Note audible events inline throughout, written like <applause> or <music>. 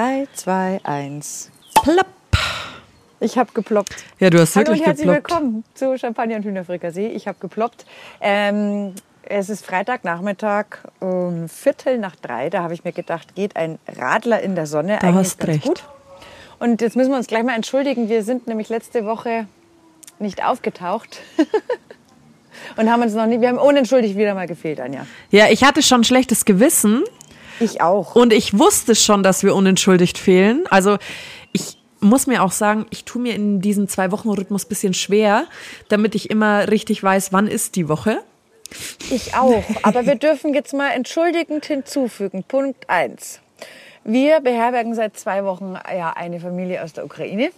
3, 2, 1. Plopp. Ich habe geploppt. Ja, du hast Hallo wirklich und herzlich geploppt. willkommen zu Champagner und Hühnerfrikassee. Ich habe geploppt. Ähm, es ist Freitagnachmittag um Viertel nach drei. Da habe ich mir gedacht, geht ein Radler in der Sonne. Da Eigentlich hast recht. gut. Und jetzt müssen wir uns gleich mal entschuldigen. Wir sind nämlich letzte Woche nicht aufgetaucht. <laughs> und haben uns noch nie, wir haben unentschuldigt wieder mal gefehlt, Anja. Ja, ich hatte schon schlechtes Gewissen Ich auch. und ich wusste schon, dass wir unentschuldigt fehlen. Also ich muss mir auch sagen, ich tue mir in diesem Zwei-Wochen-Rhythmus bisschen schwer, damit ich immer richtig weiß, wann ist die Woche. Ich auch. Aber wir dürfen jetzt mal entschuldigend hinzufügen. Punkt eins: Wir beherbergen seit zwei Wochen ja eine Familie aus der Ukraine.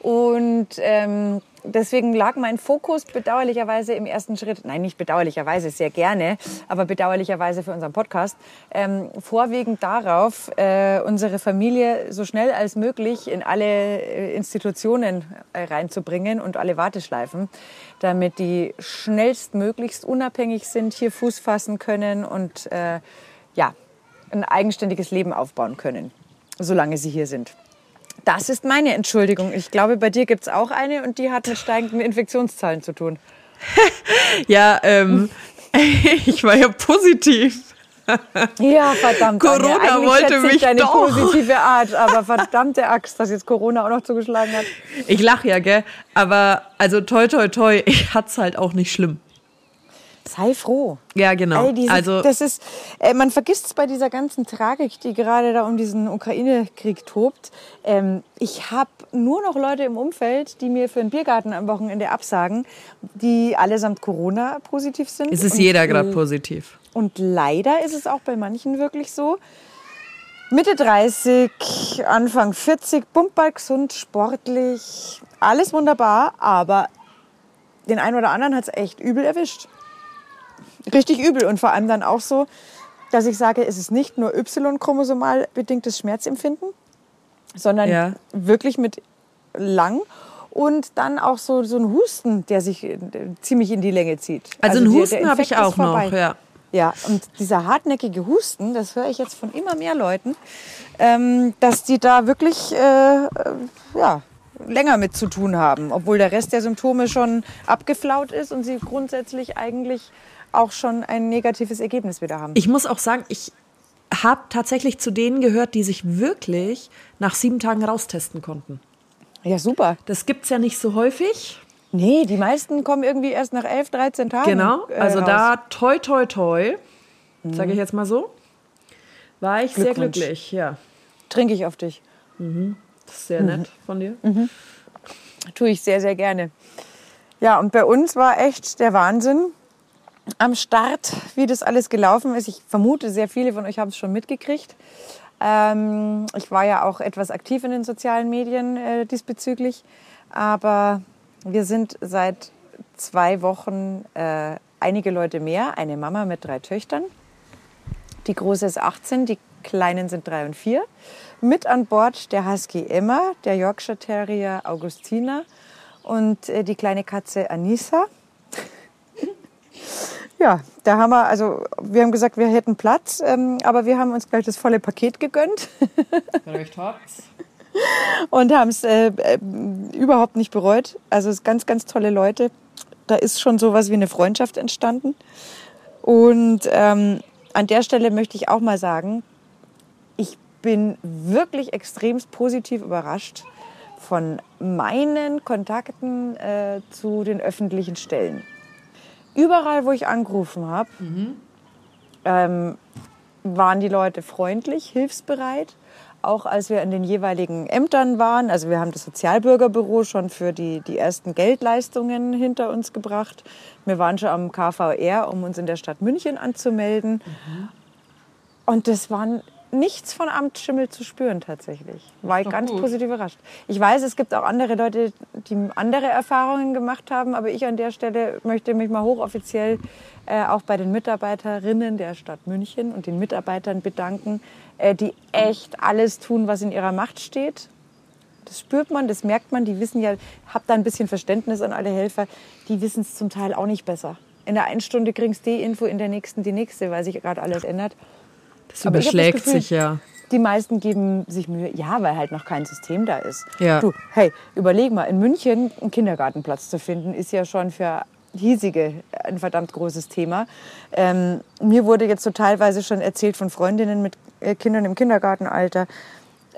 Und ähm, deswegen lag mein Fokus bedauerlicherweise im ersten Schritt, nein, nicht bedauerlicherweise, sehr gerne, aber bedauerlicherweise für unseren Podcast, ähm, vorwiegend darauf, äh, unsere Familie so schnell als möglich in alle äh, Institutionen äh, reinzubringen und alle Warteschleifen, damit die schnellstmöglichst unabhängig sind, hier Fuß fassen können und äh, ja, ein eigenständiges Leben aufbauen können, solange sie hier sind. Das ist meine Entschuldigung. Ich glaube, bei dir gibt es auch eine und die hat mit steigenden Infektionszahlen zu tun. <laughs> Ja, ähm, <laughs> ich war ja positiv. Ja, verdammt. Corona wollte mich deine doch. positive Art, aber verdammte Axt, dass jetzt Corona auch noch zugeschlagen hat. Ich lache ja, gell? Aber also toi toi toi, <laughs> ich hat's halt auch nicht schlimm. Sei froh. Ja, genau. Ey, dieses, also das ist, äh, man vergisst es bei dieser ganzen Tragik, die gerade da um diesen Ukraine-Krieg tobt. Ähm, ich habe nur noch Leute im Umfeld, die mir für einen Biergarten am Wochenende absagen, die allesamt Corona-positiv sind. es ist Und, jeder gerade positiv. Und leider ist es auch bei manchen wirklich so. Mitte 30, Anfang 40, bummbar gesund, sportlich, alles wunderbar, aber den einen oder anderen hat es echt übel erwischt. Richtig übel und vor allem dann auch so, dass ich sage, es ist nicht nur Y-chromosomal bedingtes Schmerzempfinden, sondern Ja. wirklich mit lang und dann auch so, so ein Husten, der sich äh, ziemlich in die Länge zieht. Also, einen die- der Husten habe ich auch noch, ja. Ja, und dieser hartnäckige Husten, das höre ich jetzt von immer mehr Leuten, ähm, dass die da wirklich äh, äh, ja, länger mit zu tun haben, obwohl der Rest der Symptome schon abgeflaut ist und sie grundsätzlich eigentlich auch schon ein negatives Ergebnis wieder haben. Ich muss auch sagen, ich habe tatsächlich zu denen gehört, die sich wirklich nach sieben Tagen raustesten konnten. Ja, super. Das gibt's ja nicht so häufig. Nee, die meisten kommen irgendwie erst nach 11, 13 Tagen. Genau. äh, Also raus. da toi toi toi, sage ich jetzt mal so, war ich sehr glücklich. Ja, trinke ich auf dich. das ist sehr nett von dir. Tue ich sehr, sehr gerne. Ja, und bei uns war echt der Wahnsinn am Start, wie das alles gelaufen ist. Ich vermute, sehr viele von euch haben es schon mitgekriegt. Ähm, ich war ja auch etwas aktiv in den sozialen Medien äh, diesbezüglich. Aber wir sind seit zwei Wochen äh, einige Leute mehr. Eine Mama mit drei Töchtern. Die große ist 18, die kleinen sind drei und vier. Mit an Bord der Husky Emma, der Yorkshire Terrier Augustina und äh, die kleine Katze Anissa. Ja, da haben wir, also wir haben gesagt, wir hätten Platz, ähm, aber wir haben uns gleich das volle Paket gegönnt <laughs> Recht und haben es äh, äh, überhaupt nicht bereut. Also es sind ganz, ganz tolle Leute. Da ist schon sowas wie eine Freundschaft entstanden. Und ähm, an der Stelle möchte ich auch mal sagen, ich bin wirklich extremst positiv überrascht von meinen Kontakten äh, zu den öffentlichen Stellen. Überall, wo ich angerufen habe, ähm, waren die Leute freundlich, hilfsbereit. Auch als wir in den jeweiligen Ämtern waren, also wir haben das Sozialbürgerbüro schon für die, die ersten Geldleistungen hinter uns gebracht. Wir waren schon am KVR, um uns in der Stadt München anzumelden. Und das waren nichts von Amtsschimmel zu spüren tatsächlich. War ich ganz gut. positiv überrascht. Ich weiß, es gibt auch andere Leute, die andere Erfahrungen gemacht haben, aber ich an der Stelle möchte mich mal hochoffiziell äh, auch bei den Mitarbeiterinnen der Stadt München und den Mitarbeitern bedanken, äh, die echt alles tun, was in ihrer Macht steht. Das spürt man, das merkt man. Die wissen ja, habt da ein bisschen Verständnis an alle Helfer. Die wissen es zum Teil auch nicht besser. In der einen Stunde kriegst du die Info, in der nächsten die nächste, weil sich gerade alles ändert. Das Aber ich hab das überschlägt Gefühl- sich ja. die meisten geben sich Mühe, ja, weil halt noch kein System da ist. Ja. Du, hey, überleg mal, in München einen Kindergartenplatz zu finden, ist ja schon für hiesige ein verdammt großes Thema. Ähm, mir wurde jetzt so teilweise schon erzählt von Freundinnen mit äh, Kindern im Kindergartenalter,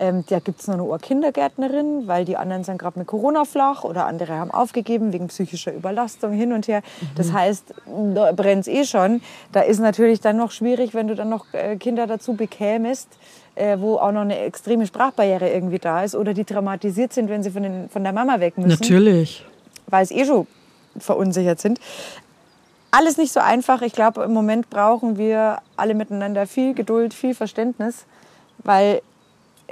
ähm, da gibt es nur eine Ohrkindergärtnerin, weil die anderen sind gerade mit Corona flach oder andere haben aufgegeben wegen psychischer Überlastung hin und her. Das heißt, da brennt eh schon. Da ist natürlich dann noch schwierig, wenn du dann noch äh, Kinder dazu bekämest, äh, wo auch noch eine extreme Sprachbarriere irgendwie da ist oder die traumatisiert sind, wenn sie von, den, von der Mama weg müssen Natürlich. weil es eh schon verunsichert sind. Alles nicht so einfach. Ich glaube, im Moment brauchen wir alle miteinander viel Geduld, viel Verständnis, weil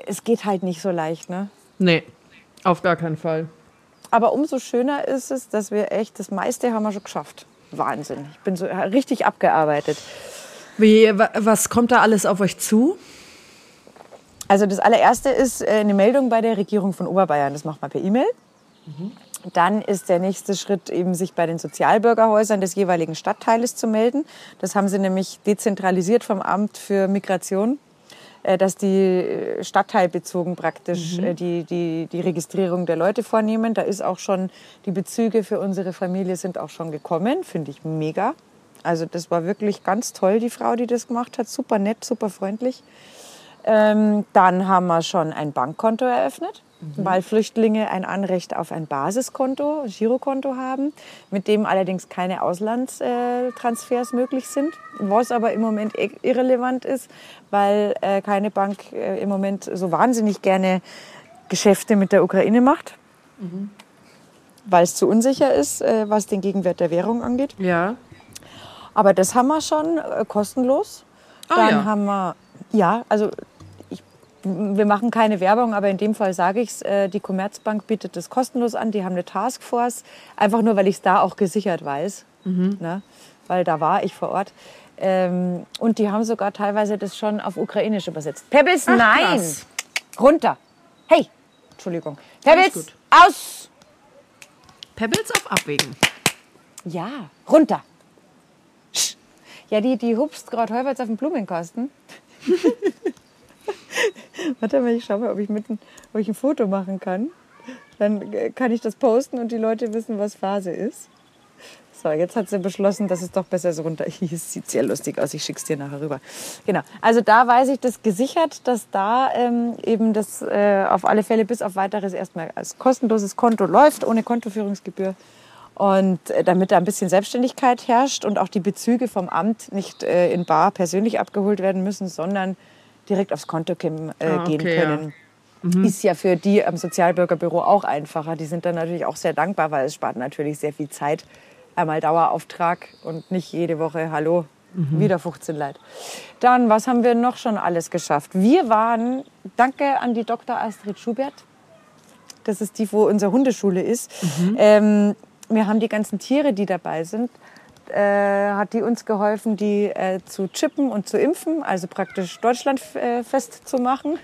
es geht halt nicht so leicht. Ne? Nee, auf gar keinen Fall. Aber umso schöner ist es, dass wir echt, das meiste haben wir schon geschafft. Wahnsinn. Ich bin so richtig abgearbeitet. Wie, wa- was kommt da alles auf euch zu? Also das allererste ist äh, eine Meldung bei der Regierung von Oberbayern. Das macht man per E-Mail. Dann ist der nächste Schritt eben, sich bei den Sozialbürgerhäusern des jeweiligen Stadtteiles zu melden. Das haben sie nämlich dezentralisiert vom Amt für Migration, dass die äh, stadtteilbezogen praktisch äh, die, die, die Registrierung der Leute vornehmen. Da ist auch schon, die Bezüge für unsere Familie sind auch schon gekommen. Finde ich mega. Also das war wirklich ganz toll, die Frau, die das gemacht hat. Super nett, super freundlich. Ähm, dann haben wir schon ein Bankkonto eröffnet, weil Flüchtlinge ein Anrecht auf ein Basiskonto, ein Girokonto haben, mit dem allerdings keine Auslandstransfers möglich sind. Was aber im Moment irrelevant ist, weil äh, keine Bank äh, im Moment so wahnsinnig gerne Geschäfte mit der Ukraine macht. Weil es zu unsicher ist, äh, was den Gegenwert der Währung angeht. Ja. Aber das haben wir schon kostenlos. Ah, Dann ja. haben wir, ja, also wir machen keine Werbung, aber in dem Fall sage ich es, äh, die Commerzbank bietet das kostenlos an. Die haben eine Taskforce, einfach nur, weil ich es da auch gesichert weiß, Mhm. ne? weil da war ich vor Ort. Ähm, und die haben sogar teilweise das schon auf Ukrainisch übersetzt. Pebbles, Ach, nein! krass. Runter! Hey! Entschuldigung. Pebbles, aus! Pebbles auf Abwägen. Ja, runter. Sch. Ja, die, die hupst gerade halbwegs auf dem Blumenkasten. <laughs> Warte mal, ich schaue mal, ob ich, mit ein, ob ich ein Foto machen kann. Dann äh, kann ich das posten und die Leute wissen, was Phase ist. So, jetzt hat sie beschlossen, dass es doch besser so runter. <laughs> Es sieht sehr lustig aus, ich schick's dir nachher rüber. Genau, also da weiß ich das gesichert, dass da ähm, eben das äh, auf alle Fälle bis auf weiteres erstmal als kostenloses Konto läuft, ohne Kontoführungsgebühr. Und äh, damit da ein bisschen Selbstständigkeit herrscht und auch die Bezüge vom Amt nicht äh, in Bar persönlich abgeholt werden müssen, sondern direkt aufs Konto äh, Ah, gehen okay, ja. können. Ist ja für die am Sozialbürgerbüro auch einfacher. Die sind dann natürlich auch sehr dankbar, weil es spart natürlich sehr viel Zeit. Einmal Dauerauftrag und nicht jede Woche, hallo, wieder 15 Leid. Dann, was haben wir noch schon alles geschafft? Wir waren, danke an die Dr. Astrid Schubert, das ist die, wo unsere Hundeschule ist. Ähm, wir haben die ganzen Tiere, die dabei sind, äh, hat die uns geholfen, die äh, zu chippen und zu impfen, also praktisch Deutschland äh, festzumachen.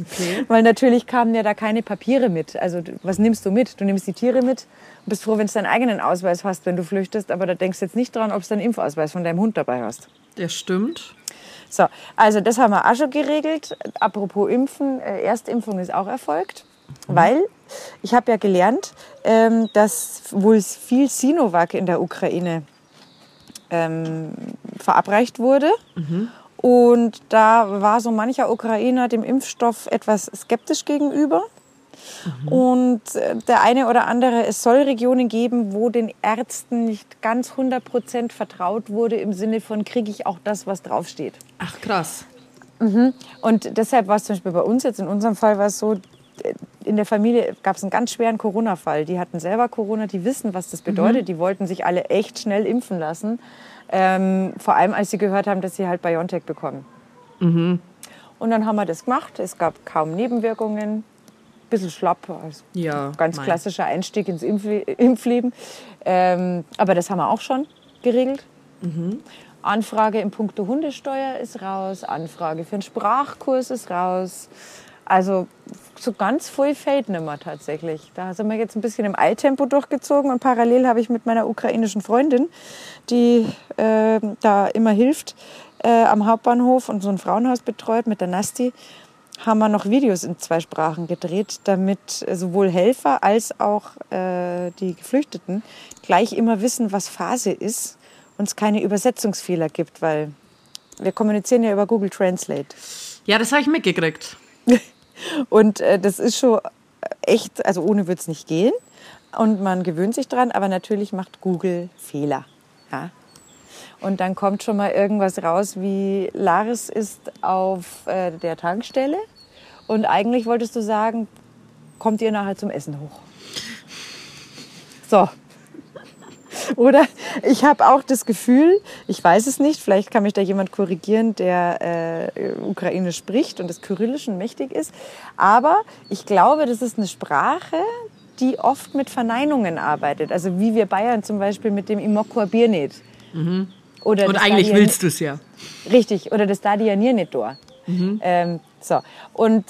Okay. <laughs> Weil natürlich kamen ja da keine Papiere mit. Also was nimmst du mit? Du nimmst die Tiere mit und bist froh, wenn du deinen eigenen Ausweis hast, wenn du flüchtest. Aber da denkst du jetzt nicht dran, ob du einen Impfausweis von deinem Hund dabei hast. Der stimmt. So, also das haben wir auch schon geregelt. Apropos Impfen, äh, Erstimpfung ist auch erfolgt, weil ich habe ja gelernt, ähm, dass wohl viel Sinovac in der Ukraine ähm, verabreicht wurde. Und da war so mancher Ukrainer dem Impfstoff etwas skeptisch gegenüber. Und äh, der eine oder andere, es soll Regionen geben, wo den Ärzten nicht ganz 100 Prozent vertraut wurde, im Sinne von, kriege ich auch das, was draufsteht. Ach, krass. Und deshalb war es zum Beispiel bei uns jetzt, in unserem Fall war es so, in der Familie gab es einen ganz schweren Corona-Fall. Die hatten selber Corona, die wissen, was das bedeutet. Die wollten sich alle echt schnell impfen lassen. Ähm, vor allem, als sie gehört haben, dass sie halt BioNTech bekommen. Und dann haben wir das gemacht. Es gab kaum Nebenwirkungen. Bisschen schlapp, also Ja. ganz mein. klassischer Einstieg ins Impfle Impfleben. Ähm, aber das haben wir auch schon geregelt. Anfrage in puncto Hundesteuer ist raus, Anfrage für einen Sprachkurs ist raus. Also so ganz voll fällt nicht mehr tatsächlich. Da sind wir jetzt ein bisschen im Eiltempo durchgezogen und parallel habe ich mit meiner ukrainischen Freundin, die äh, da immer hilft, äh, am Hauptbahnhof und so ein Frauenhaus betreut mit der Nasti, haben wir noch Videos in zwei Sprachen gedreht, damit sowohl Helfer als auch äh, die Geflüchteten gleich immer wissen, was Phase ist und es keine Übersetzungsfehler gibt, weil wir kommunizieren ja über Google Translate. Ja, das habe ich mitgekriegt. <laughs> und äh, das ist schon echt, also ohne wird es nicht gehen. Und man gewöhnt sich dran, aber natürlich macht Google Fehler. Ja? Und dann kommt schon mal irgendwas raus wie Lars ist auf äh, der Tankstelle und eigentlich wolltest du sagen, kommt ihr nachher zum Essen hoch. So. <laughs> Oder ich habe auch das Gefühl, ich weiß es nicht, vielleicht kann mich da jemand korrigieren, der äh, Ukrainisch spricht und des Kyrillischen mächtig ist, aber ich glaube, das ist eine Sprache, die oft mit Verneinungen arbeitet. Also wie wir Bayern zum Beispiel mit dem Imokwa Birnet. Mhm. Oder Und eigentlich willst du es ja. Richtig, oder das Stadianier nicht. Mhm. Ähm, so. Und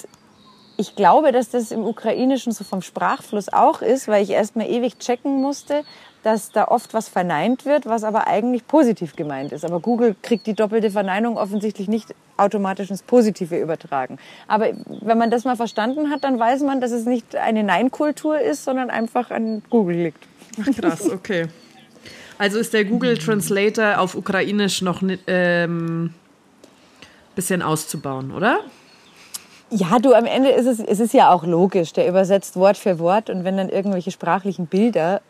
ich glaube, dass das im Ukrainischen so vom Sprachfluss auch ist, weil ich erst mal ewig checken musste, dass da oft was verneint wird, was aber eigentlich positiv gemeint ist. Aber Google kriegt die doppelte Verneinung offensichtlich nicht automatisch ins Positive übertragen. Aber wenn man das mal verstanden hat, dann weiß man, dass es nicht eine Nein-Kultur ist, sondern einfach an Google liegt. Ach, krass, okay. Also ist der Google Translator auf Ukrainisch noch ein ähm, bisschen auszubauen, oder? Ja, du, am Ende ist es, es ist ja auch logisch. Der übersetzt Wort für Wort und wenn dann irgendwelche sprachlichen Bilder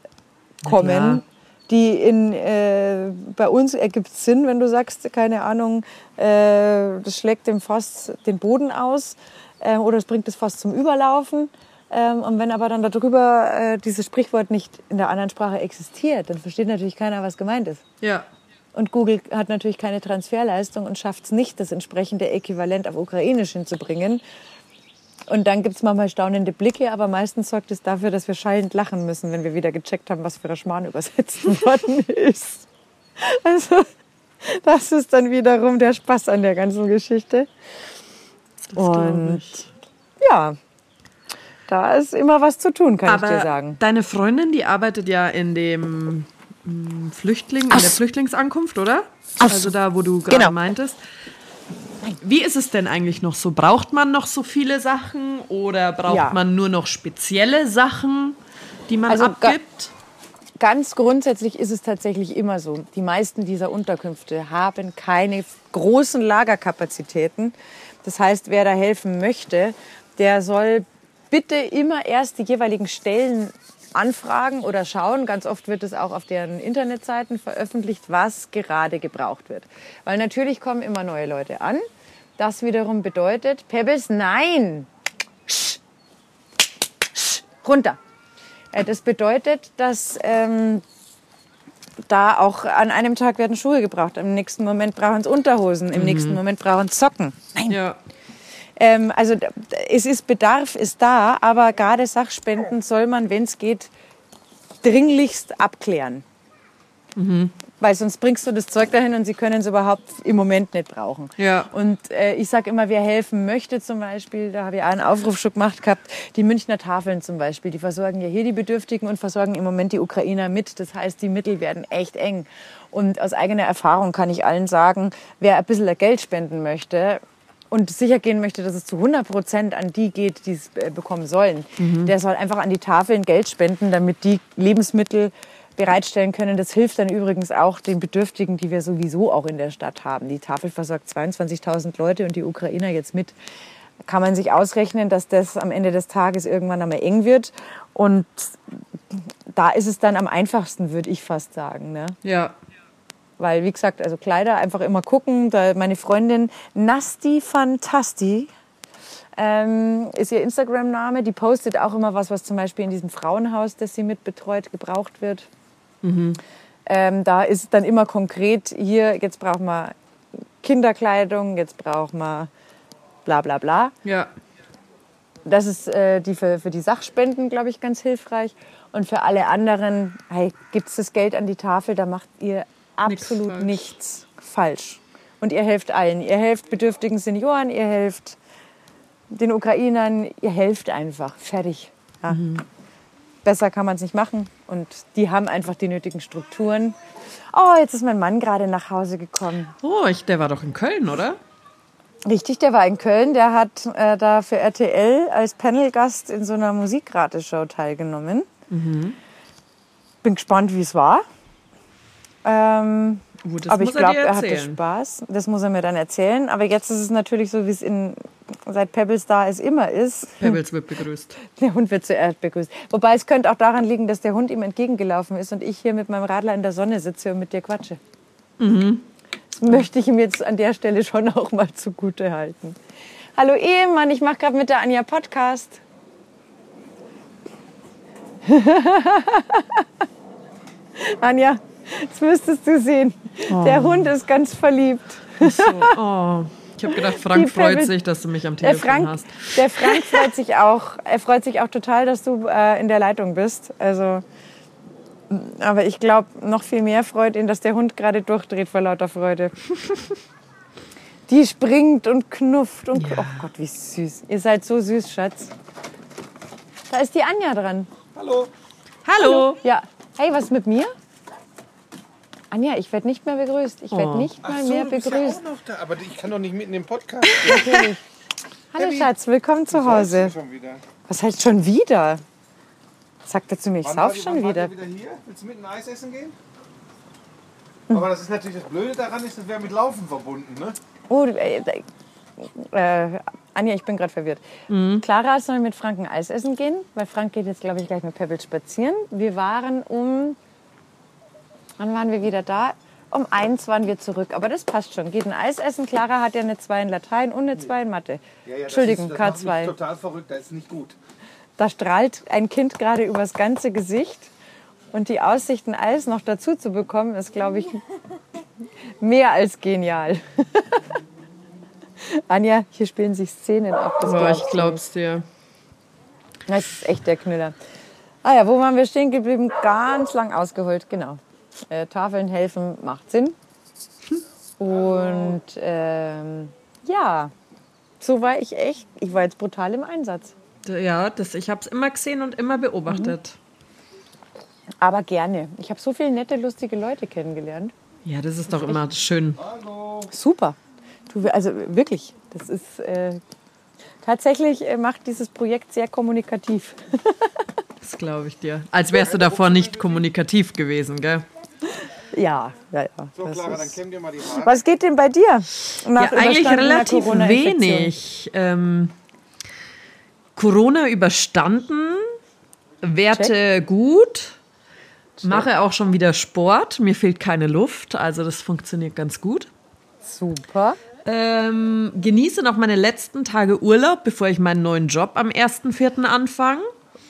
kommen, die in, äh, bei uns ergibt Sinn, wenn du sagst, keine Ahnung, äh, das schlägt dem Fass den Boden aus äh, oder es bringt das Fass zum Überlaufen. Ähm, und wenn aber dann darüber äh, dieses Sprichwort nicht in der anderen Sprache existiert, dann versteht natürlich keiner, was gemeint ist. Ja. Und Google hat natürlich keine Transferleistung und schafft es nicht, das entsprechende Äquivalent auf Ukrainisch hinzubringen. Und dann gibt es manchmal staunende Blicke, aber meistens sorgt es dafür, dass wir schallend lachen müssen, wenn wir wieder gecheckt haben, was für ein Schmarrn <laughs> übersetzt worden ist. Also, das ist dann wiederum der Spaß an der ganzen Geschichte. Und ja, da ist immer was zu tun, kann aber ich dir sagen. Deine Freundin, die arbeitet ja in dem hm, Flüchtling, in der Flüchtlingsankunft, oder? Also da, wo du gerade genau. meintest. Wie ist es denn eigentlich noch so? Braucht man noch so viele Sachen oder braucht ja. man nur noch spezielle Sachen, die man also abgibt? Ganz grundsätzlich ist es tatsächlich immer so. Die meisten dieser Unterkünfte haben keine großen Lagerkapazitäten. Das heißt, wer da helfen möchte, der soll bitte immer erst die jeweiligen Stellen anfragen oder schauen. Ganz oft wird es auch auf deren Internetseiten veröffentlicht, was gerade gebraucht wird. Weil natürlich kommen immer neue Leute an. Das wiederum bedeutet, Pebbles, nein! runter. Äh, das bedeutet, dass ähm, da auch an einem Tag werden Schuhe gebraucht, im nächsten Moment brauchen es Unterhosen, im mhm. nächsten Moment brauchen es Socken. Nein. Ja. Ähm, also es ist Bedarf ist da, aber gerade Sachspenden soll man, wenn es geht, dringlichst abklären. Mhm. Weil sonst bringst du das Zeug dahin und sie können es überhaupt im Moment nicht brauchen. Ja. Und äh, ich sage immer, wer helfen möchte zum Beispiel, da habe ich auch einen Aufruf schon gemacht gehabt, die Münchner Tafeln zum Beispiel, die versorgen ja hier die Bedürftigen und versorgen im Moment die Ukrainer mit. Das heißt, die Mittel werden echt eng. Und aus eigener Erfahrung kann ich allen sagen, wer ein bisschen Geld spenden möchte, und sicher gehen möchte, dass es zu 100 Prozent an die geht, die es äh, bekommen sollen, mhm. der soll einfach an die Tafeln Geld spenden, damit die Lebensmittel bereitstellen können. Das hilft dann übrigens auch den Bedürftigen, die wir sowieso auch in der Stadt haben. Die Tafel versorgt 22.000 Leute und die Ukrainer jetzt mit. Kann man sich ausrechnen, dass das am Ende des Tages irgendwann einmal eng wird. Und da ist es dann am einfachsten, würde ich fast sagen. Ne? Ja, weil, wie gesagt, also Kleider einfach immer gucken. Da meine Freundin Nasti Fantasti ähm, ist ihr Instagram-Name. Die postet auch immer was, was zum Beispiel in diesem Frauenhaus, das sie mitbetreut, gebraucht wird. Mhm. Ähm, da ist dann immer konkret, hier, jetzt brauchen wir Kinderkleidung, jetzt brauchen wir bla bla bla. Ja. Das ist äh, die für, für die Sachspenden, glaube ich, ganz hilfreich. Und für alle anderen, hey, gibt es das Geld an die Tafel, da macht ihr absolut nichts falsch. nichts falsch. Und ihr helft allen. Ihr helft bedürftigen Senioren, ihr helft den Ukrainern, ihr helft einfach. Fertig. Ja. Mhm. besser kann man es nicht machen. Und die haben einfach die nötigen Strukturen. Oh, jetzt ist mein Mann gerade nach Hause gekommen. Oh, ich, der war doch in Köln, oder? Richtig, der war in Köln. Der hat äh, da für RTL als Panelgast in so einer Musikrateshow teilgenommen. Mhm. Bin gespannt, wie es war. Ähm, das aber ich glaube, er hatte. Spaß. Das muss er mir dann erzählen. Aber jetzt ist es natürlich so, wie es in, seit Pebbles da es immer ist. Pebbles wird begrüßt. <laughs> Der Hund wird zuerst begrüßt. Wobei es könnte auch daran liegen, dass der Hund ihm entgegengelaufen ist und ich hier mit meinem Radler in der Sonne sitze und mit dir quatsche. Das möchte ich ihm jetzt an der Stelle schon auch mal zugute halten. Hallo Ehemann, ich mache gerade mit der Anja Podcast. <laughs> Anja, das müsstest du sehen. Der Hund ist ganz verliebt. So, oh. Ich habe gedacht, Frank Die freut sich, dass du mich am Der Telefon Frank, hast. der Frank freut sich auch. Er freut sich auch total, dass du äh, in der Leitung bist. Also, aber ich glaube, noch viel mehr freut ihn, dass der Hund gerade durchdreht vor lauter Freude. <laughs> Die springt und knufft und oh Gott, wie süß. Ihr seid so süß, Schatz. Da ist die Anja dran. Hallo. Hallo. Ja. Hey, was ist mit mir? Anja, ich werde nicht mehr begrüßt. Ich werde Oh. nicht Ach mal so, mehr du bist ja begrüßt. auch noch da. Aber ich kann doch nicht mitten im Podcast. <laughs> Natürlich. Hallo Abby. Schatz, willkommen zu Hause. Schon wieder. Was heißt schon wieder? Sagt er zu mir, ich Wann sauf schon wann wart wieder. ihr wieder hier? Willst du mit ein Eis essen gehen? Hm. Aber das ist natürlich das Blöde daran, ist, das wäre mit Laufen verbunden, ne? Oh, äh, äh, Anja, ich bin gerade verwirrt. Clara soll mit Frank ein Eis essen gehen, weil Frank geht jetzt, glaube ich, gleich mit Pebble spazieren. Wir waren um, wann waren wir wieder da? Um eins waren wir zurück, aber das passt schon. Geht ein Eis essen. Clara hat ja eine 2 in Latein und eine 2 in Mathe. Ja, ja, das Entschuldigung, ist, das macht mich K2. total verrückt, das ist nicht gut. Da strahlt ein Kind gerade übers ganze Gesicht. Und die Aussicht, ein Eis noch dazu zu bekommen, ist, glaube ich, <laughs> mehr als genial. <laughs> Anja, hier spielen sich Szenen ab. Das Oh, glaubst ich glaub's dir. Das ist echt der Knüller. Ah ja, wo waren wir stehen geblieben? Ganz lang ausgeholt, genau. Äh, Tafeln helfen macht Sinn. Und ähm, ja, so war ich echt. Ich war jetzt brutal im Einsatz. Ja, das, ich habe es immer gesehen und immer beobachtet. Aber gerne. Ich habe so viele nette, lustige Leute kennengelernt. Ja, das ist doch immer schön. Super. Du, also wirklich, das ist äh, tatsächlich äh, macht dieses Projekt sehr kommunikativ. <laughs> Das glaube ich dir. Als wärst du davor nicht kommunikativ gewesen, gell? Ja, ja, ja. So, Clara, dann ist- kämm dir mal die Haare. Was geht denn bei dir? Nach Ja, eigentlich relativ wenig. Ähm, Corona überstanden, Werte gut, mache auch schon wieder Sport. Mir fehlt keine Luft, also das funktioniert ganz gut. Super. Ähm, genieße noch meine letzten Tage Urlaub, bevor ich meinen neuen Job am 1.4. anfange.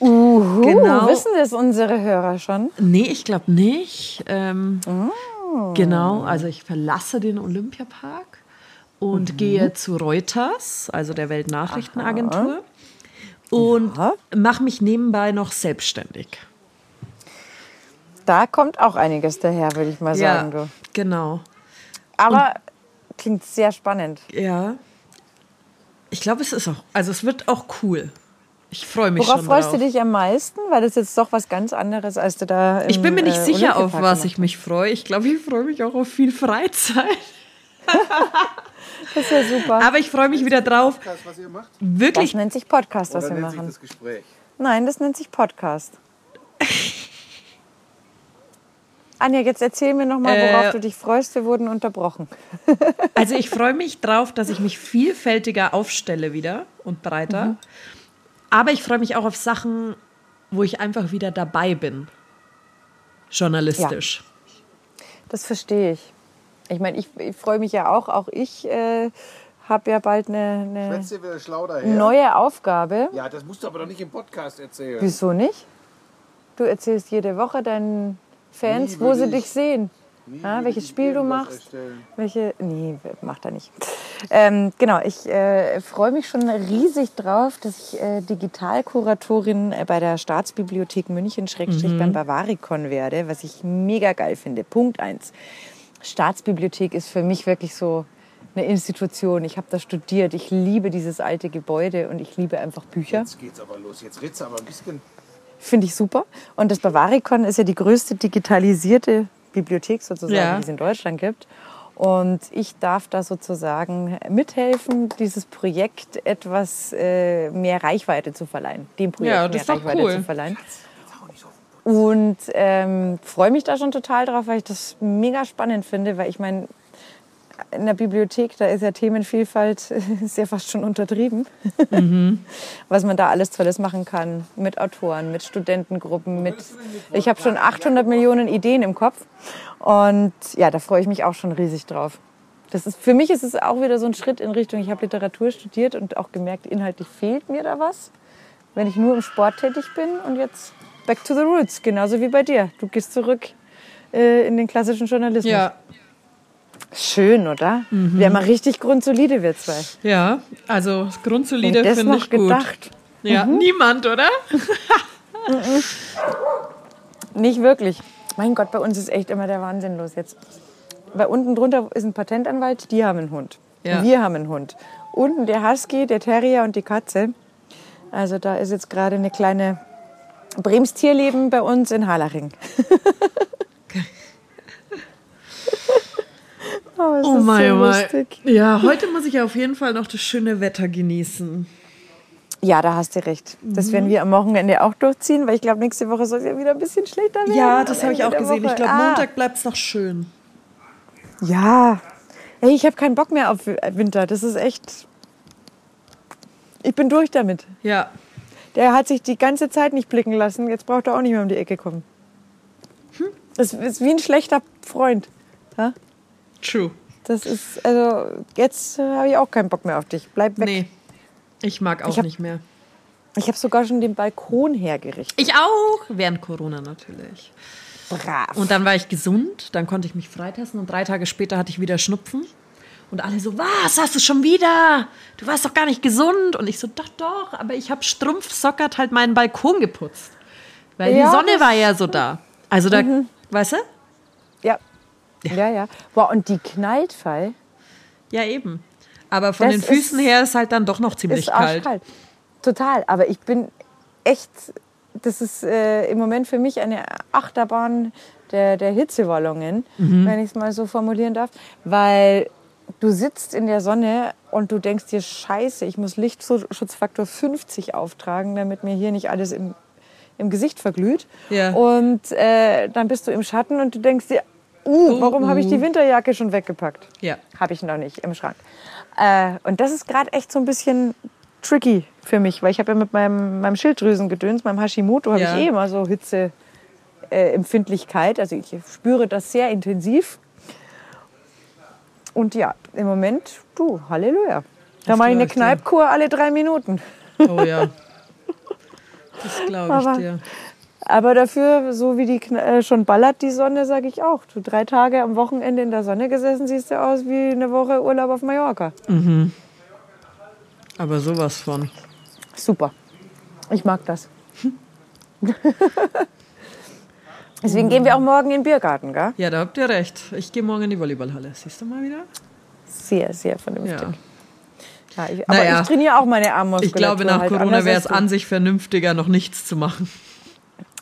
Uhu, Genau. Wissen das unsere Hörer schon? Nee, ich glaube nicht. Ähm, Oh. Genau, also ich verlasse den Olympiapark und Mhm. gehe zu Reuters, also der Weltnachrichtenagentur, und Ja. mache mich nebenbei noch selbstständig. Da kommt auch einiges daher, würde ich mal sagen. Du. genau. Aber klingt sehr spannend. Ja. Ich glaube, es ist auch, also es wird auch cool. Ich freue mich Worauf schon freust drauf. du dich am meisten? Weil das jetzt doch was ganz anderes, als du da im, Ich bin mir nicht äh, sicher, auf was ich mich freue. Ich glaube, ich freue mich auch auf viel Freizeit. <laughs> Das ist ja super. Aber ich freue mich wieder drauf, Podcast, was ihr macht? Das wirklich nennt sich Podcast, was Oder wir nennt sich machen. das Gespräch? Nein, das nennt sich Podcast. <laughs> Anja, jetzt erzähl mir noch mal, worauf Äh, du dich freust. Wir wurden unterbrochen. Also ich freue mich drauf, dass ich mich vielfältiger aufstelle wieder und breiter. Mhm. Aber ich freue mich auch auf Sachen, wo ich einfach wieder dabei bin. Journalistisch. Das verstehe ich. Ich meine, ich, ich freue mich ja auch. Auch ich äh, habe ja bald eine, eine neue Aufgabe. Ja, das musst du aber doch nicht im Podcast erzählen. Wieso nicht? Du erzählst jede Woche deinen Fans, Nie wo sie ich- dich sehen. Nie Ja, welches Spiel du machst. erstellen. Welche. Nee, macht er nicht. Ähm, genau, ich äh, freue mich schon riesig drauf, dass ich äh, Digitalkuratorin äh, bei der Staatsbibliothek München Schrägstrich beim Bavarikon werde, was ich mega geil finde. Punkt eins. Staatsbibliothek ist für mich wirklich so eine Institution. Ich habe da studiert. Ich liebe dieses alte Gebäude und ich liebe einfach Bücher. Jetzt geht's aber los. Jetzt redst du aber ein bisschen. Finde ich super. Und das Bavaricon ist ja die größte digitalisierte Bibliothek sozusagen, Ja. die es in Deutschland gibt. Und ich darf da sozusagen mithelfen, dieses Projekt etwas äh, mehr Reichweite zu verleihen. Dem Projekt Ja, das mehr Reichweite cool. zu verleihen. Und ähm, freue mich da schon total drauf, weil ich das mega spannend finde, weil ich meine, in der Bibliothek, da ist ja Themenvielfalt <laughs> ist ja fast schon untertrieben. <laughs> Was man da alles Tolles machen kann mit Autoren, mit Studentengruppen, mit ich habe schon 800 Millionen Ideen im Kopf und ja, da freue ich mich auch schon riesig drauf. Das ist für mich ist es auch wieder so ein Schritt in Richtung, ich habe Literatur studiert und auch gemerkt, inhaltlich fehlt mir da was, wenn ich nur im Sport tätig bin und jetzt back to the roots, genauso wie bei dir. Du gehst zurück äh, in den klassischen Journalismus. Ja, Schön, oder? Wir haben mal richtig grundsolide, wir zwei. ja. Also Grundsolide finde noch ich gut. gedacht? Ja, niemand, oder? Nicht wirklich. Mein Gott, bei uns ist echt immer der Wahnsinn los jetzt. Weil unten drunter ist ein Patentanwalt, die haben einen Hund. Ja. Wir haben einen Hund. Unten der Husky, der Terrier und die Katze. Also da ist jetzt gerade eine kleine Bremstierleben bei uns in Harlaching. <laughs> oh, Oh ist mein, so oh mein. lustig. Ja, heute muss ich auf jeden Fall noch das schöne Wetter genießen. Ja, da hast du recht. Das Mhm. werden wir am Wochenende auch durchziehen, weil ich glaube, nächste Woche soll es ja wieder ein bisschen schlechter werden. Ja, das habe ich auch gesehen. Woche. Ich glaube, Ah. Montag bleibt es noch schön. Ja. Ey, ich habe keinen Bock mehr auf Winter. Das ist echt. Ich bin durch damit. Ja, Der hat sich die ganze Zeit nicht blicken lassen. Jetzt braucht er auch nicht mehr um die Ecke kommen. Das ist wie ein schlechter Freund. Ja? True. Das ist, also, jetzt äh, habe ich auch keinen Bock mehr auf dich. Bleib weg. Nee, ich mag auch Ich hab- nicht mehr. Ich habe sogar schon den Balkon hergerichtet. Ich auch, während Corona natürlich. Brav. Und dann war ich gesund, dann konnte ich mich freitesten und drei Tage später hatte ich wieder Schnupfen. Und alle so, was, hast du schon wieder? Du warst doch gar nicht gesund. Und ich so, doch, doch, aber ich habe strumpfsockert halt meinen Balkon geputzt. Weil Ja, die Sonne Mhm. war ja so da. Also da, weißt du? ja. Ja, ja. Boah, und die knallt, Fall. Ja, eben. Aber von Das den Füßen ist- her ist halt dann doch noch ziemlich ist kalt. arschkalt. Total. Aber ich bin echt, das ist äh, im Moment für mich eine Achterbahn der, der Hitzewallungen, Mhm. wenn ich es mal so formulieren darf. Weil du sitzt in der Sonne und du denkst dir, scheiße, ich muss Lichtschutzfaktor 50 auftragen, damit mir hier nicht alles im, im Gesicht verglüht. Ja. Und äh, dann bist du im Schatten und du denkst dir, uh, warum habe ich die Winterjacke schon weggepackt? Ja. Habe ich noch nicht im Schrank. Äh, und das ist gerade echt so ein bisschen tricky für mich, weil ich habe ja mit meinem, meinem Schilddrüsengedöns, meinem Hashimoto, habe Ja. ich eh immer so Hitzeempfindlichkeit. Äh, also ich spüre das sehr intensiv. Und ja, im Moment, du, Halleluja. Da mache ich eine. Kneipkur alle drei Minuten. Oh ja. <laughs> Das glaube ich Aber- dir. Aber dafür, so wie die äh, schon ballert die Sonne, sage ich auch. Du drei Tage am Wochenende in der Sonne gesessen, siehst du aus wie eine Woche Urlaub auf Mallorca. Aber sowas von. Super. Ich mag das. <laughs> Deswegen gehen wir auch morgen in den Biergarten, gell? Ja, da habt ihr recht. Ich gehe morgen in die Volleyballhalle. Siehst du mal wieder? Sehr, sehr vernünftig. Ja. Ja, ich, aber Naja. ich trainiere auch meine Armmuskulatur. Ich glaube, nach halt Corona wäre es an sich vernünftiger, noch nichts zu machen.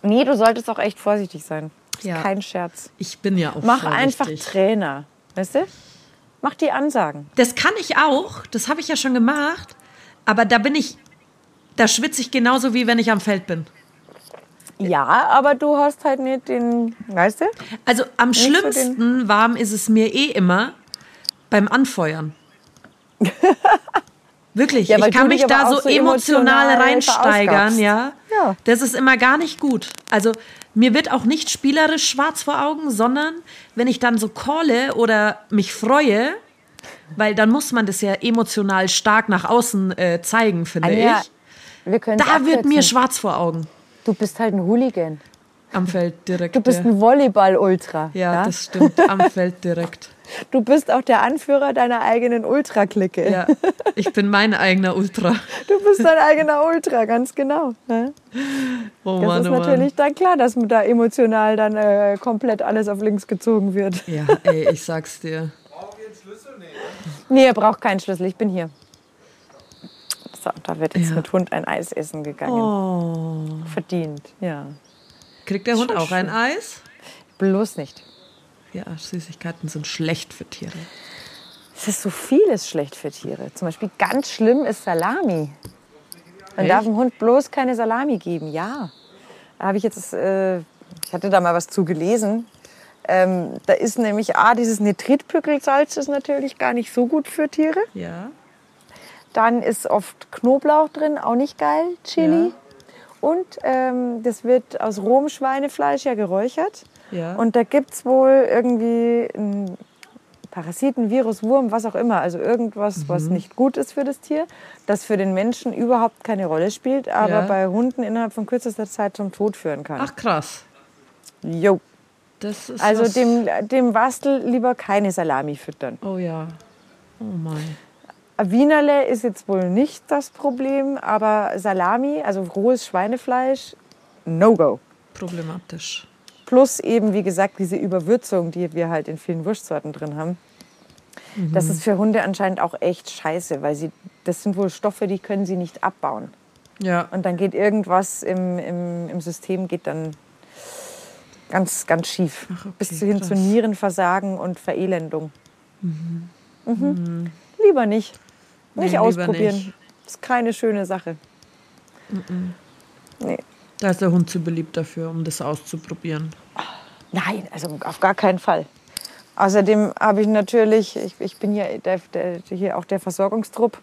Nee, du solltest auch echt vorsichtig sein. Das ist Ja. kein Scherz. Ich bin ja auch Mach vorsichtig. einfach Trainer. Weißt du? Mach die Ansagen. Das kann ich auch. Das habe ich ja schon gemacht. Aber da bin ich, da schwitze ich genauso wie wenn ich am Feld bin. Ja, aber du hast halt nicht den, weißt du? Also am den- schlimmsten warm ist es mir eh immer beim Anfeuern. <laughs> Wirklich, Ja, ich kann mich da so emotional emotional reinsteigern, ja. Ja. Das ist immer gar nicht gut. Also mir wird auch nicht spielerisch schwarz vor Augen, sondern wenn ich dann so calle oder mich freue, weil dann muss man das ja emotional stark nach außen äh, zeigen, finde Anja, ich. wir Da wird mir schwarz vor Augen Du bist halt ein Hooligan. am Feld direkt. Du bist ja. ein Volleyball-Ultra. ja, das stimmt, am Feld direkt. Du bist auch der Anführer deiner eigenen Ultra-Clique. Ja, ich bin mein eigener Ultra. Du bist dein eigener Ultra, ganz genau. ne? Oh Das Mann, ist oh Mann. natürlich dann klar, dass da emotional dann äh, komplett alles auf links gezogen wird. Ja, <laughs> ey, ich sag's dir. Nee, er braucht keinen Schlüssel, ich bin hier. So, da wird jetzt ja. mit Hund ein Eis essen gegangen. Oh. Verdient, ja. Kriegt der Hund auch schön. ein Eis? Bloß nicht. Ja, Süßigkeiten sind schlecht für Tiere. Es ist so vieles schlecht für Tiere. Zum Beispiel ganz schlimm ist Salami. Man Echt? darf dem Hund bloß keine Salami geben. Ja. Da habe ich jetzt, äh, ich hatte da mal was zu gelesen. Ähm, da ist nämlich A, dieses Nitritpückelsalz ist natürlich gar nicht so gut für Tiere. Ja. Dann ist oft Knoblauch drin, auch nicht geil, Chili. Ja. Und ähm, das wird aus rohem Schweinefleisch ja geräuchert. Ja. Und da gibt es wohl irgendwie ein Parasiten, Virus, Wurm, was auch immer. Also irgendwas, mhm. was nicht gut ist für das Tier, das für den Menschen überhaupt keine Rolle spielt, aber ja. bei Hunden innerhalb von kürzester Zeit zum Tod führen kann. Ach krass. Jo. also dem, dem Wastel lieber keine Salami füttern. Oh ja. Oh mein. Wienerle ist jetzt wohl nicht das Problem, aber Salami, also rohes Schweinefleisch, no go. Problematisch. Plus eben, wie gesagt, diese Überwürzung, die wir halt in vielen Wurstsorten drin haben. Mhm. Das ist für Hunde anscheinend auch echt scheiße, weil sie, das sind wohl Stoffe, die können sie nicht abbauen. Ja. Und dann geht irgendwas im, im, im System geht dann ganz, ganz schief. Ach, okay, bis hin krass. zu Nierenversagen und Verelendung. Mhm. Mhm. mhm. Lieber nicht. Nicht nee, ausprobieren. Nicht. Das ist keine schöne Sache. Mhm. Nee. Da ist der Hund zu beliebt dafür, um das auszuprobieren. Nein, also auf gar keinen Fall. Außerdem habe ich natürlich, ich, ich bin hier, der, der, hier auch der Versorgungstrupp.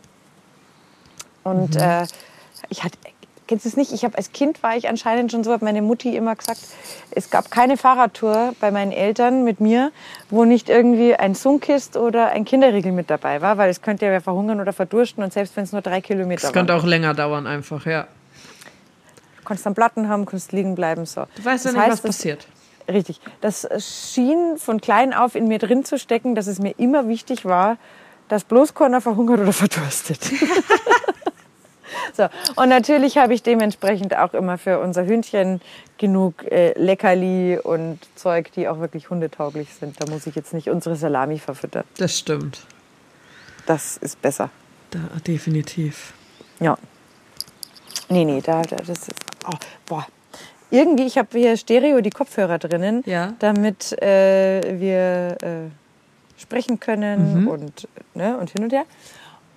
Und mhm. äh, ich hatte, kennst du es nicht? Ich habe als Kind war ich anscheinend schon so, hat meine Mutti immer gesagt, es gab keine Fahrradtour bei meinen Eltern mit mir, wo nicht irgendwie ein Sunkist oder ein Kinderriegel mit dabei war, weil es könnte ja verhungern oder verdursten und selbst wenn es nur drei Kilometer war. Es könnte auch länger dauern einfach, ja konntest dann Platten haben, konntest liegen bleiben. So. Du weißt ja nicht, heißt, was passiert. Das, richtig. Das schien von klein auf in mir drin zu stecken, dass es mir immer wichtig war, dass bloß keiner verhungert oder <laughs> verdurstet. so. Und natürlich habe ich dementsprechend auch immer für unser Hündchen genug äh, Leckerli und Zeug, die auch wirklich hundetauglich sind. Da muss ich jetzt nicht unsere Salami verfüttern. Das stimmt. Das ist besser. Da, definitiv. Ja. Nee, nee, da, das ist oh, boah. Irgendwie, ich habe hier Stereo die Kopfhörer drinnen, ja. damit äh, wir äh, sprechen können mhm. und, ne, und hin und her.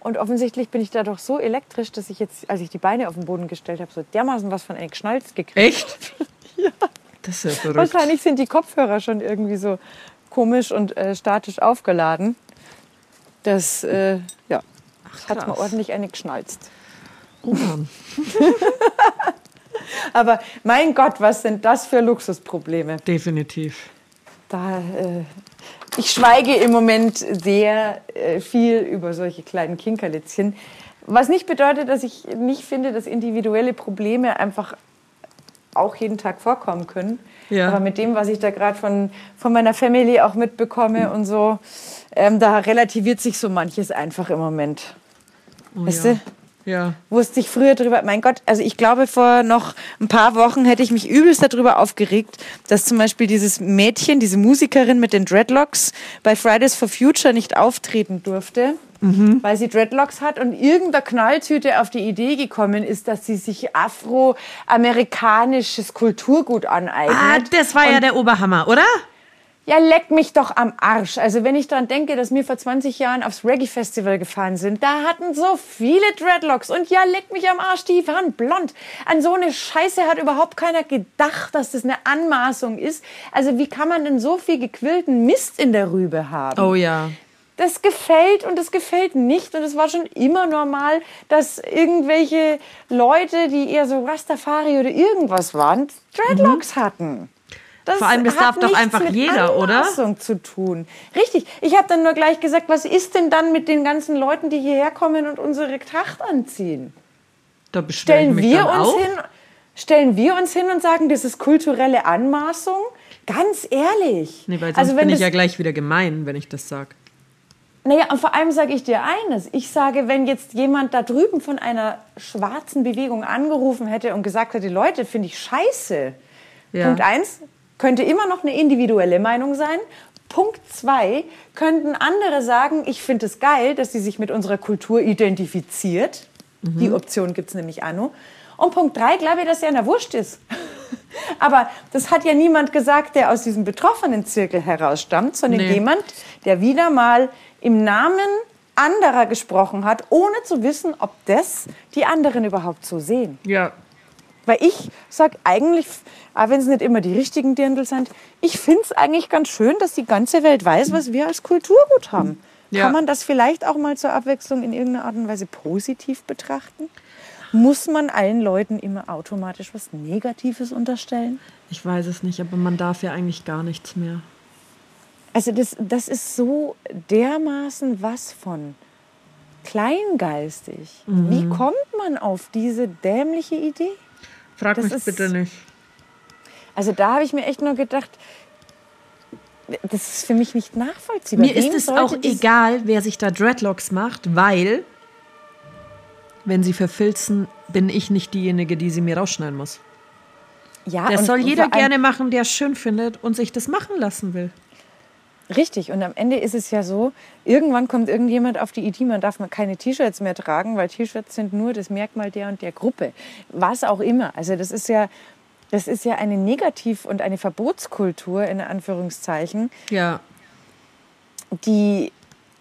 Und offensichtlich bin ich da doch so elektrisch, dass ich jetzt, als ich die Beine auf den Boden gestellt habe, so dermaßen was von einem Geschnalz gekriegt. Echt? <laughs> ja. Das ist ja verrückt. Wahrscheinlich sind die Kopfhörer schon irgendwie so komisch und äh, statisch aufgeladen. Das, äh, ja, Ach, hat mal ordentlich eine geschnalzt. Oh Mann. <laughs> Aber mein Gott, was sind das für Luxusprobleme? Definitiv. Da, äh, ich schweige im Moment sehr äh, viel über solche kleinen Kinkerlitzchen. Was nicht bedeutet, dass ich nicht finde, dass individuelle Probleme einfach auch jeden Tag vorkommen können. Ja. Aber mit dem, was ich da gerade von, von meiner Family auch mitbekomme und so, ähm, da relativiert sich so manches einfach im Moment. Oh, weißt ja. du? Ja. Wusste ich früher drüber, mein Gott, also ich glaube, vor noch ein paar Wochen hätte ich mich übelst darüber aufgeregt, dass zum Beispiel dieses Mädchen, diese Musikerin mit den Dreadlocks bei Fridays for Future nicht auftreten durfte. Mhm. weil sie Dreadlocks hat und irgendeiner Knalltüte auf die Idee gekommen ist, dass sie sich afroamerikanisches Kulturgut aneignet. Ah, das war und ja der Oberhammer, oder? Ja, leck mich doch am Arsch. Also wenn ich daran denke, dass wir vor 20 Jahren aufs Reggae-Festival gefahren sind, da hatten so viele Dreadlocks. Und ja, leck mich am Arsch, die waren blond. An so eine Scheiße hat überhaupt keiner gedacht, dass das eine Anmaßung ist. Also wie kann man denn so viel gequillten Mist in der Rübe haben? Oh ja. Das gefällt und das gefällt nicht. Und es war schon immer normal, dass irgendwelche Leute, die eher so Rastafari oder irgendwas waren, Dreadlocks mhm. hatten. Das Vor allem, das darf doch einfach jeder, oder? zu tun. Richtig. Ich habe dann nur gleich gesagt, was ist denn dann mit den ganzen Leuten, die hierher kommen und unsere Tracht anziehen? Da stellen wir uns auch? hin. Stellen wir uns hin und sagen, das ist kulturelle Anmaßung? Ganz ehrlich. Nee, weil sonst also, wenn bin ich ja gleich wieder gemein, wenn ich das sage. Naja, und vor allem sage ich dir eines. Ich sage, wenn jetzt jemand da drüben von einer schwarzen Bewegung angerufen hätte und gesagt hätte, Leute, finde ich scheiße. Ja. Punkt eins, könnte immer noch eine individuelle Meinung sein. Punkt zwei, könnten andere sagen, ich finde es geil, dass sie sich mit unserer Kultur identifiziert. Die Option gibt es nämlich noch. Und Punkt drei, glaube ich, dass ja einer wurscht ist. <laughs> Aber das hat ja niemand gesagt, der aus diesem betroffenen Zirkel herausstammt, sondern Nee. jemand, der wieder mal im Namen anderer gesprochen hat, ohne zu wissen, ob das die anderen überhaupt so sehen. Ja. Weil ich sage eigentlich, auch wenn es nicht immer die richtigen Dirndl sind, ich finde es eigentlich ganz schön, dass die ganze Welt weiß, was wir als Kulturgut haben. Ja. Kann man das vielleicht auch mal zur Abwechslung in irgendeiner Art und Weise positiv betrachten? Muss man allen Leuten immer automatisch was Negatives unterstellen? Ich weiß es nicht, aber man darf ja eigentlich gar nichts mehr. Also das, das ist so dermaßen was von kleingeistig. Wie kommt man auf diese dämliche Idee? Frag Das mich ist- bitte nicht. Also da habe ich mir echt nur gedacht, das ist für mich nicht nachvollziehbar. Mir ist Wem es sollte auch egal, wer sich da Dreadlocks macht, weil, wenn sie verfilzen, bin ich nicht diejenige, die sie mir rausschneiden muss. Ja, Das und- soll jeder gerne machen, der es schön findet und sich das machen lassen will. Richtig, und am Ende ist es ja so, irgendwann kommt irgendjemand auf die Idee, man darf mal keine T-Shirts mehr tragen, weil T-Shirts sind nur das Merkmal der und der Gruppe. Was auch immer. Also das ist ja, das ist ja eine Negativ- und eine Verbotskultur, in Anführungszeichen, Ja. die,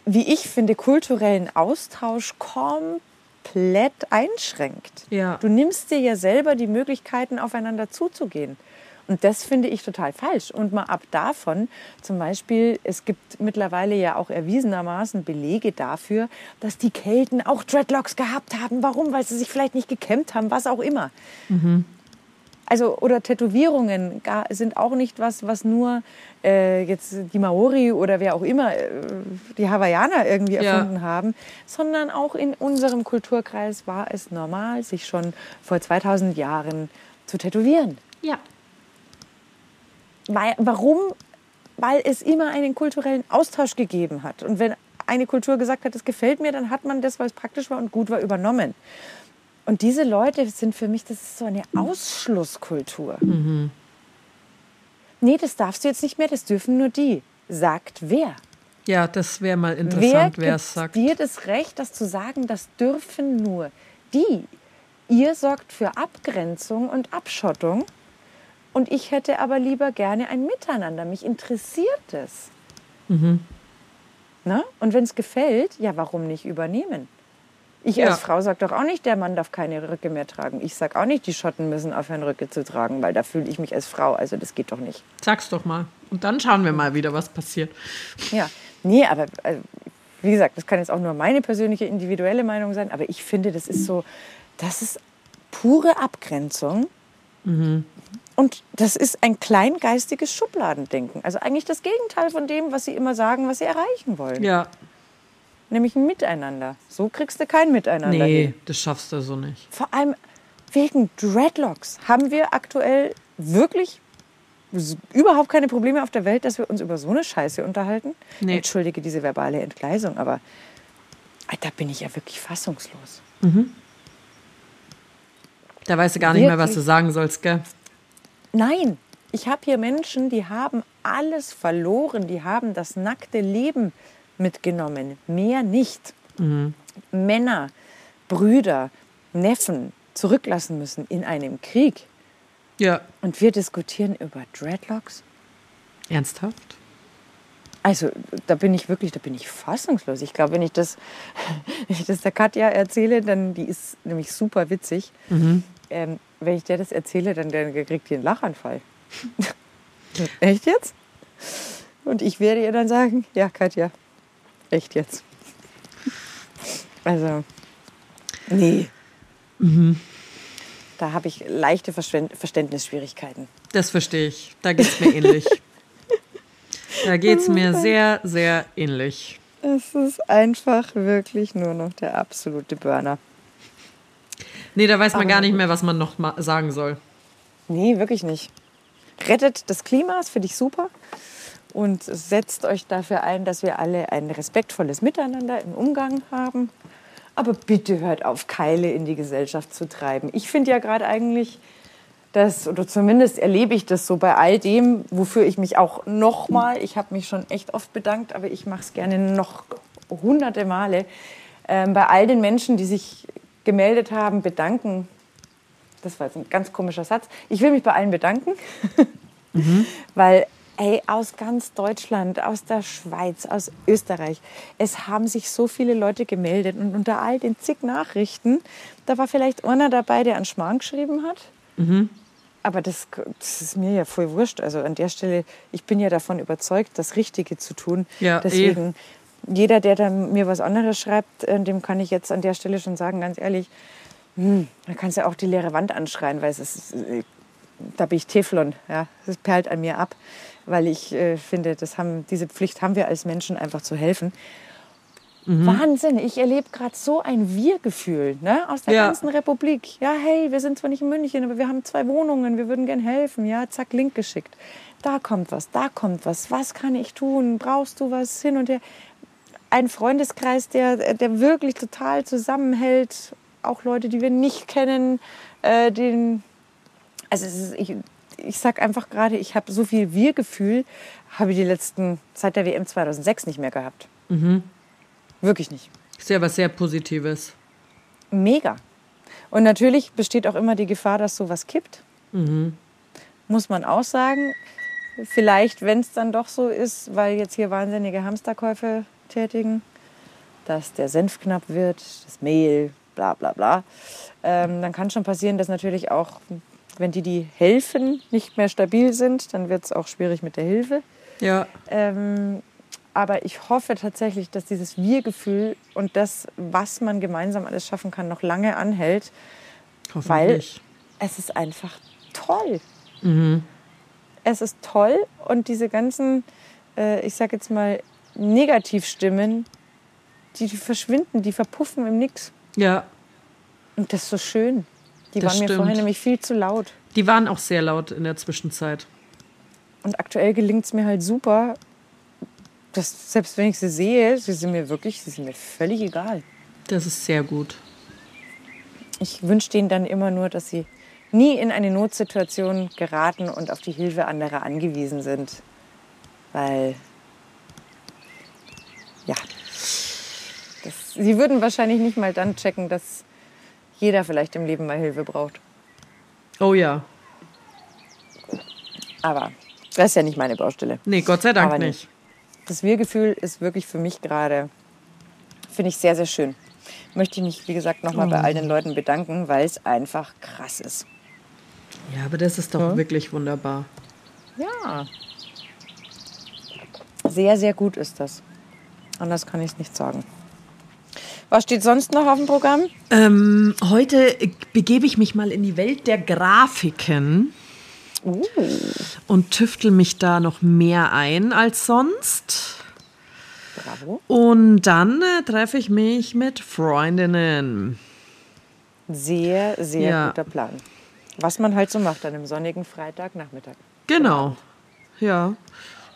wie ich finde, kulturellen Austausch komplett einschränkt. Ja. Du nimmst dir ja selber die Möglichkeiten, aufeinander zuzugehen. Und das finde ich total falsch. Und mal ab davon, zum Beispiel, es gibt mittlerweile ja auch erwiesenermaßen Belege dafür, dass die Kelten auch Dreadlocks gehabt haben. Warum? Weil sie sich vielleicht nicht gekämmt haben, was auch immer. Also, oder Tätowierungen sind auch nicht was, was nur äh, jetzt die Maori oder wer auch immer, äh, die Hawaiianer irgendwie Ja. erfunden haben, sondern auch in unserem Kulturkreis war es normal, sich schon vor 2000 Jahren zu tätowieren. Ja. Weil, warum? Weil es immer einen kulturellen Austausch gegeben hat. Und wenn eine Kultur gesagt hat, es gefällt mir, dann hat man das, weil es praktisch war und gut war, übernommen. Und diese Leute sind für mich, das ist so eine Ausschlusskultur. Nee, das darfst du jetzt nicht mehr, das dürfen nur die. Sagt wer? Ja, das wäre mal interessant, wer es sagt. dir das Recht, das zu sagen, das dürfen nur die? Ihr sorgt für Abgrenzung und Abschottung und ich hätte aber lieber gerne ein Miteinander. Mich interessiert es. Mhm. Na? Und wenn es gefällt, ja, warum nicht übernehmen? Ich Ja. als Frau sage doch auch nicht, der Mann darf keine Röcke mehr tragen. Ich sage auch nicht, die Schotten müssen aufhören, Röcke zu tragen, weil da fühle ich mich als Frau. Also das geht doch nicht. Sag's doch mal. Und dann schauen wir mal wieder, was passiert. Ja, nee, aber äh, wie gesagt, das kann jetzt auch nur meine persönliche individuelle Meinung sein, aber ich finde, das ist so, das ist pure Abgrenzung. Und das ist ein kleingeistiges Schubladendenken. Also eigentlich das Gegenteil von dem, was sie immer sagen, was sie erreichen wollen. Ja. Nämlich ein Miteinander. So kriegst du kein Miteinander Nee, hin. das schaffst du so nicht. Vor allem wegen Dreadlocks haben wir aktuell wirklich überhaupt keine Probleme auf der Welt, dass wir uns über so eine Scheiße unterhalten. Nee. Entschuldige diese verbale Entgleisung, aber da bin ich ja wirklich fassungslos. Da weißt du gar nicht mehr, was Wirklich? du sagen sollst, gell? Nein, ich habe hier Menschen, die haben alles verloren, die haben das nackte Leben mitgenommen, mehr nicht. Männer, Brüder, Neffen zurücklassen müssen in einem Krieg. Ja. Und wir diskutieren über Dreadlocks? Ernsthaft? Also, da bin ich wirklich, da bin ich fassungslos. Ich glaube, wenn ich das, <laughs> wenn ich das der Katja erzähle, dann, die ist nämlich super witzig. Ähm, wenn ich der das erzähle, dann, dann kriegt die einen Lachanfall. <laughs> echt jetzt? Und ich werde ihr dann sagen, ja, Katja, echt jetzt. Also, nee. Da habe ich leichte Verständ- Verständnisschwierigkeiten. Das verstehe ich. Da geht's mir ähnlich. Da geht's mir sehr, sehr ähnlich. Es ist einfach wirklich nur noch der absolute Burner. Nee, da weiß man Aber gar nicht mehr, was man noch sagen soll. Nee, wirklich nicht. Rettet das Klima, das finde ich super. Und setzt euch dafür ein, dass wir alle ein respektvolles Miteinander im Umgang haben. Aber bitte hört auf, Keile in die Gesellschaft zu treiben. Ich finde ja gerade eigentlich, dass, oder zumindest erlebe ich das so bei all dem, wofür ich mich auch nochmal, ich habe mich schon echt oft bedankt, aber ich mache es gerne noch hunderte Male, ähm, bei all den Menschen, die sich gemeldet haben, bedanken. Das war jetzt ein ganz komischer Satz. Ich will mich bei allen bedanken, <laughs> mhm. weil ey, aus ganz Deutschland, aus der Schweiz, aus Österreich, es haben sich so viele Leute gemeldet und unter all den zig Nachrichten, da war vielleicht einer dabei, der einen Schmarrn geschrieben hat. Mhm. Aber das, das, ist mir ja voll wurscht. Also an der Stelle, ich bin ja davon überzeugt, das Richtige zu tun. Ja, eh. Deswegen, eh. Jeder, der dann mir was anderes schreibt, äh, dem kann ich jetzt an der Stelle schon sagen, ganz ehrlich, hm, da kannst du ja auch die leere Wand anschreien, weil es ist, äh, da bin ich Teflon, ja, das perlt an mir ab, weil ich äh, finde, das haben, diese Pflicht haben wir als Menschen einfach zu helfen. Mhm. Wahnsinn, ich erlebe gerade so ein Wir-Gefühl ne? aus der ja. ganzen Republik. Ja, hey, wir sind zwar nicht in München, aber wir haben zwei Wohnungen, wir würden gern helfen. Ja, zack, Link geschickt. Da kommt was, da kommt was. Was kann ich tun? Brauchst du was hin und her? Ein Freundeskreis, der, der wirklich total zusammenhält auch Leute, die wir nicht kennen, äh, den, also ist, ich, ich sag einfach gerade, ich habe so viel Wir-Gefühl, habe ich die letzten, seit der WM 2006 nicht mehr gehabt. Mhm. Wirklich nicht. Ist ja was sehr Positives. Mega. Und natürlich besteht auch immer die Gefahr, dass sowas kippt. Mhm. Muss man auch sagen. Vielleicht, wenn es dann doch so ist, weil jetzt hier wahnsinnige Hamsterkäufe tätigen, dass der Senf knapp wird, das Mehl, bla bla bla. Ähm, dann kann schon passieren, dass natürlich auch, wenn die, die helfen, nicht mehr stabil sind, dann wird es auch schwierig mit der Hilfe. Ja. Ähm, aber ich hoffe tatsächlich, dass dieses Wir-Gefühl und das, was man gemeinsam alles schaffen kann, noch lange anhält. Weil es ist einfach toll. Mhm. Es ist toll und diese ganzen, äh, ich sag jetzt mal, Negativstimmen, die, die verschwinden, die verpuffen im Nix. Ja. Und das ist so schön. Die das waren stimmt. mir vorher nämlich viel zu laut. Die waren auch sehr laut in der Zwischenzeit. Und aktuell gelingt es mir halt super, dass selbst wenn ich sie sehe, sie sind mir wirklich, sie sind mir völlig egal. Das ist sehr gut. Ich wünsche denen dann immer nur, dass sie nie in eine Notsituation geraten und auf die Hilfe anderer angewiesen sind. Weil, ja, das, sie würden wahrscheinlich nicht mal dann checken, dass jeder vielleicht im Leben mal Hilfe braucht. Oh ja. Aber das ist ja nicht meine Baustelle. Nee, Gott sei Dank nicht. Das Wir-Gefühl ist wirklich für mich gerade, finde ich sehr, sehr schön. Möchte ich mich, wie gesagt, nochmal oh. bei all den Leuten bedanken, weil es einfach krass ist. Ja, aber das ist doch hm? wirklich wunderbar. Ja. Sehr, sehr gut ist das. Anders kann ich es nicht sagen. Was steht sonst noch auf dem Programm? Ähm, heute begebe ich mich mal in die Welt der Grafiken. Uh. Und tüftel mich da noch mehr ein als sonst. Bravo. Und dann äh, treffe ich mich mit Freundinnen. Sehr, sehr ja. guter Plan. Was man halt so macht an einem sonnigen Freitagnachmittag. Genau. Ja.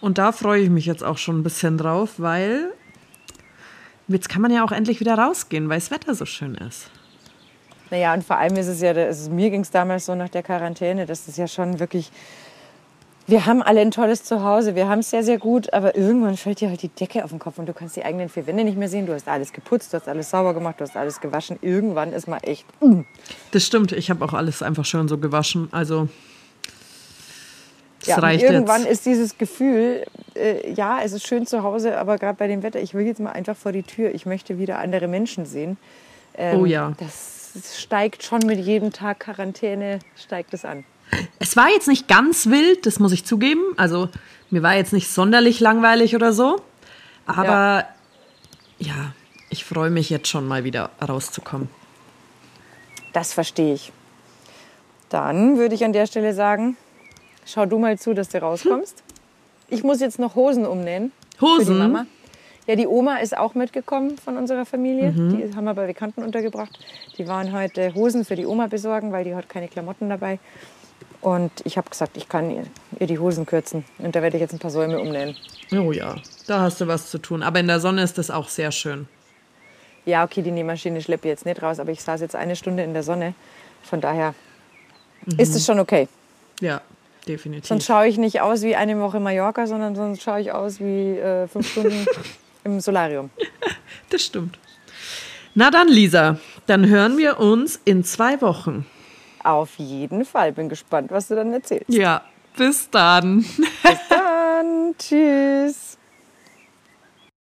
Und da freue ich mich jetzt auch schon ein bisschen drauf, weil Jetzt kann man ja auch endlich wieder rausgehen, weil das Wetter so schön ist. Naja, und vor allem ist es ja, also mir ging es damals so nach der Quarantäne, dass es ja schon wirklich, wir haben alle ein tolles Zuhause, wir haben es sehr, sehr gut, aber irgendwann fällt dir halt die Decke auf den Kopf und du kannst die eigenen vier Wände nicht mehr sehen. Du hast alles geputzt, du hast alles sauber gemacht, du hast alles gewaschen. Irgendwann ist mal echt. Mm. Das stimmt, ich habe auch alles einfach schön so gewaschen. Also ja, irgendwann jetzt. ist dieses Gefühl, äh, ja, es ist schön zu Hause, aber gerade bei dem Wetter, ich will jetzt mal einfach vor die Tür. Ich möchte wieder andere Menschen sehen. Ähm, oh ja. Das steigt schon mit jedem Tag Quarantäne, steigt es an. Es war jetzt nicht ganz wild, das muss ich zugeben. Also mir war jetzt nicht sonderlich langweilig oder so. Aber ja, ja ich freue mich jetzt schon mal wieder rauszukommen. Das verstehe ich. Dann würde ich an der Stelle sagen, Schau du mal zu, dass du rauskommst. Ich muss jetzt noch Hosen umnähen. Hosen? Für die Mama. Ja, die Oma ist auch mitgekommen von unserer Familie. Mhm. Die haben wir bei Bekannten untergebracht. Die waren heute Hosen für die Oma besorgen, weil die hat keine Klamotten dabei. Und ich habe gesagt, ich kann ihr, ihr, die Hosen kürzen. Und da werde ich jetzt ein paar Säume umnähen. Oh ja, da hast du was zu tun. Aber in der Sonne ist das auch sehr schön. Ja, okay, die Nähmaschine schleppe ich jetzt nicht raus, aber ich saß jetzt eine Stunde in der Sonne. Von daher mhm. ist es schon okay. Ja, definitiv. Sonst schaue ich nicht aus wie eine Woche Mallorca, sondern sonst schaue ich aus wie äh, fünf Stunden <laughs> im Solarium. Das stimmt. Na dann, Lisa, Dann hören wir uns in zwei Wochen. Auf jeden Fall. Bin gespannt, was du dann erzählst. Ja, bis dann. Bis dann. <laughs> Tschüss.